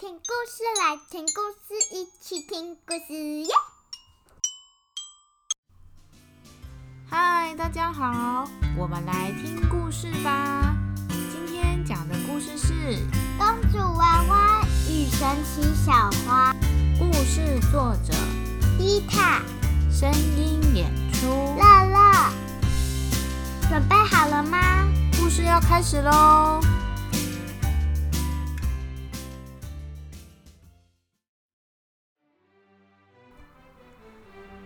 听故事，来听故事，一起听故事耶！嗨，大家好，我们来听故事吧。今天讲的故事是《公主娃娃与神奇小花》。故事作者伊塔，声音演出乐乐。准备好了吗？故事要开始喽！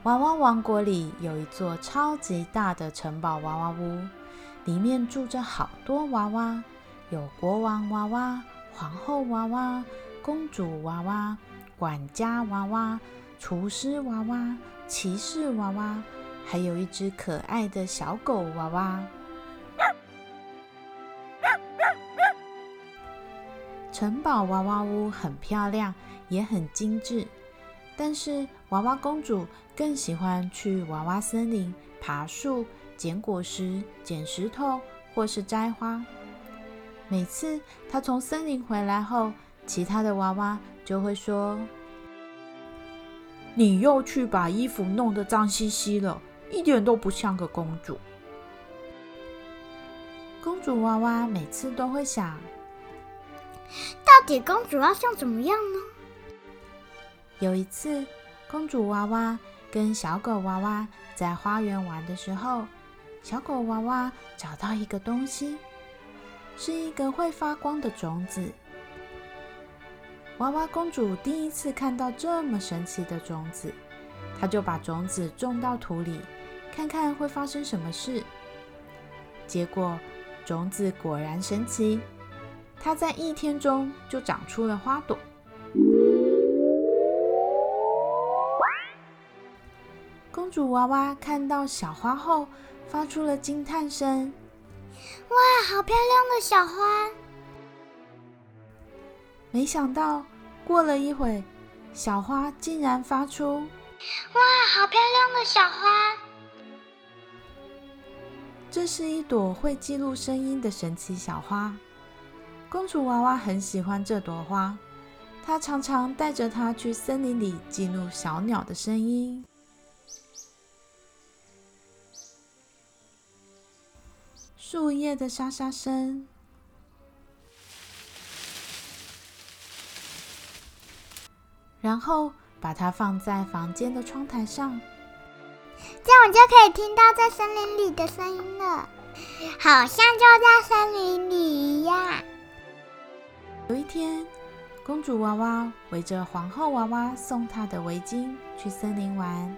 娃娃王国里有一座超级大的城堡娃娃屋，里面住着好多娃娃，有国王娃娃、皇后娃娃、公主娃娃、管家娃娃、厨师娃娃、骑士娃娃，还有一只可爱的小狗娃娃。城堡娃娃屋很漂亮，也很精致。但是娃娃公主更喜欢去娃娃森林爬树、捡果实、捡石头，或是摘花。每次她从森林回来后，其他的娃娃就会说：“你又去把衣服弄得脏兮兮了，一点都不像个公主。”公主娃娃每次都会想：到底公主要像怎么样呢？有一次，公主娃娃跟小狗娃娃在花园玩的时候，小狗娃娃找到一个东西，是一个会发光的种子。娃娃公主第一次看到这么神奇的种子，她就把种子种到土里，看看会发生什么事。结果，种子果然神奇，它在一天中就长出了花朵。公主娃娃看到小花后，发出了惊叹声：“哇，好漂亮的小花！”没想到，过了一会，小花竟然发出：“哇，好漂亮的小花！”这是一朵会记录声音的神奇小花。公主娃娃很喜欢这朵花，她常常带着它去森林里记录小鸟的声音。树叶的沙沙声，然后把它放在房间的窗台上，这样我就可以听到在森林里的声音了，好像就在森林里一样。有一天，公主娃娃围着皇后娃娃送她的围巾去森林玩，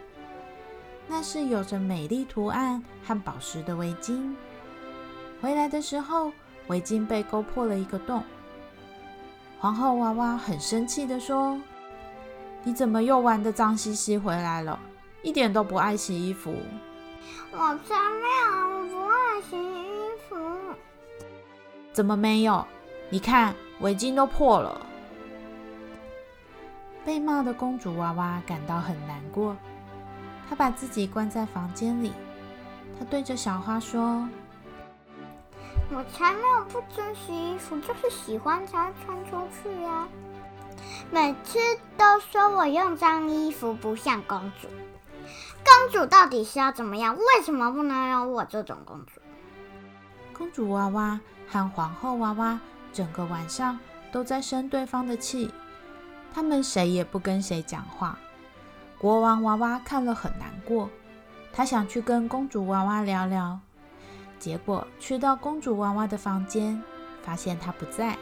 那是有着美丽图案和宝石的围巾。回来的时候，围巾被勾破了一个洞。皇后娃娃很生气的说：“你怎么又玩的脏兮兮回来了？一点都不爱洗衣服。”我才没有不爱洗衣服。怎么没有？你看围巾都破了。被骂的公主娃娃感到很难过，她把自己关在房间里。她对着小花说。我才没有不珍惜衣服，就是喜欢才穿出去呀。每次都说我用脏衣服不像公主，公主到底是要怎么样？为什么不能有我这种公主？公主娃娃和皇后娃娃整个晚上都在生对方的气，他们谁也不跟谁讲话。国王娃娃看了很难过，他想去跟公主娃娃聊聊。结果去到公主娃娃的房间，发现她不在。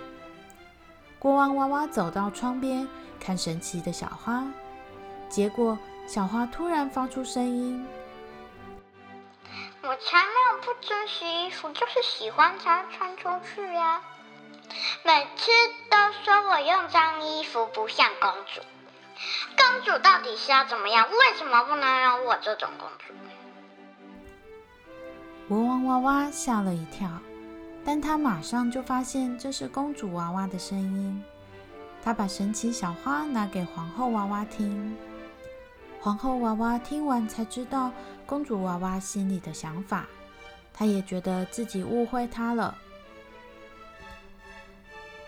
国王娃娃走到窗边看神奇的小花，结果小花突然发出声音：“我才没有不准洗衣服，就是喜欢才穿出去呀。每次都说我用脏衣服不像公主，公主到底是要怎么样？为什么不能有我这种公主？”国王娃娃吓了一跳，但他马上就发现这是公主娃娃的声音。他把神奇小花拿给皇后娃娃听，皇后娃娃听完才知道公主娃娃心里的想法，她也觉得自己误会她了。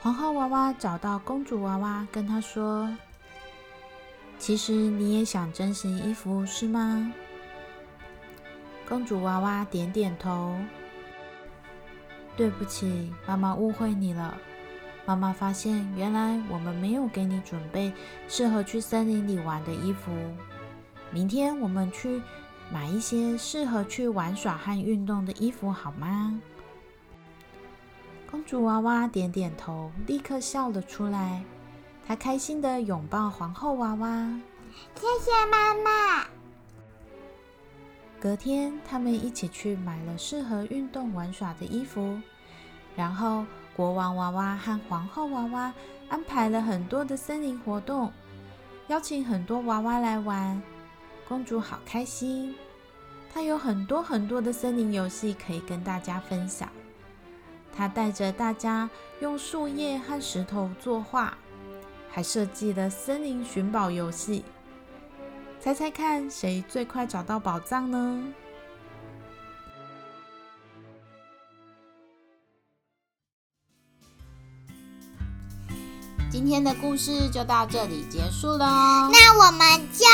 皇后娃娃找到公主娃娃，跟她说：“其实你也想珍惜衣服，是吗？”公主娃娃点点头。对不起，妈妈误会你了。妈妈发现，原来我们没有给你准备适合去森林里玩的衣服。明天我们去买一些适合去玩耍和运动的衣服，好吗？公主娃娃点点头，立刻笑了出来。她开心的拥抱皇后娃娃，谢谢妈妈。隔天，他们一起去买了适合运动玩耍的衣服，然后国王娃娃和皇后娃娃安排了很多的森林活动，邀请很多娃娃来玩。公主好开心，她有很多很多的森林游戏可以跟大家分享。她带着大家用树叶和石头作画，还设计了森林寻宝游戏。猜猜看，谁最快找到宝藏呢？今天的故事就到这里结束喽。那我们就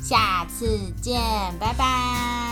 下次见，拜拜。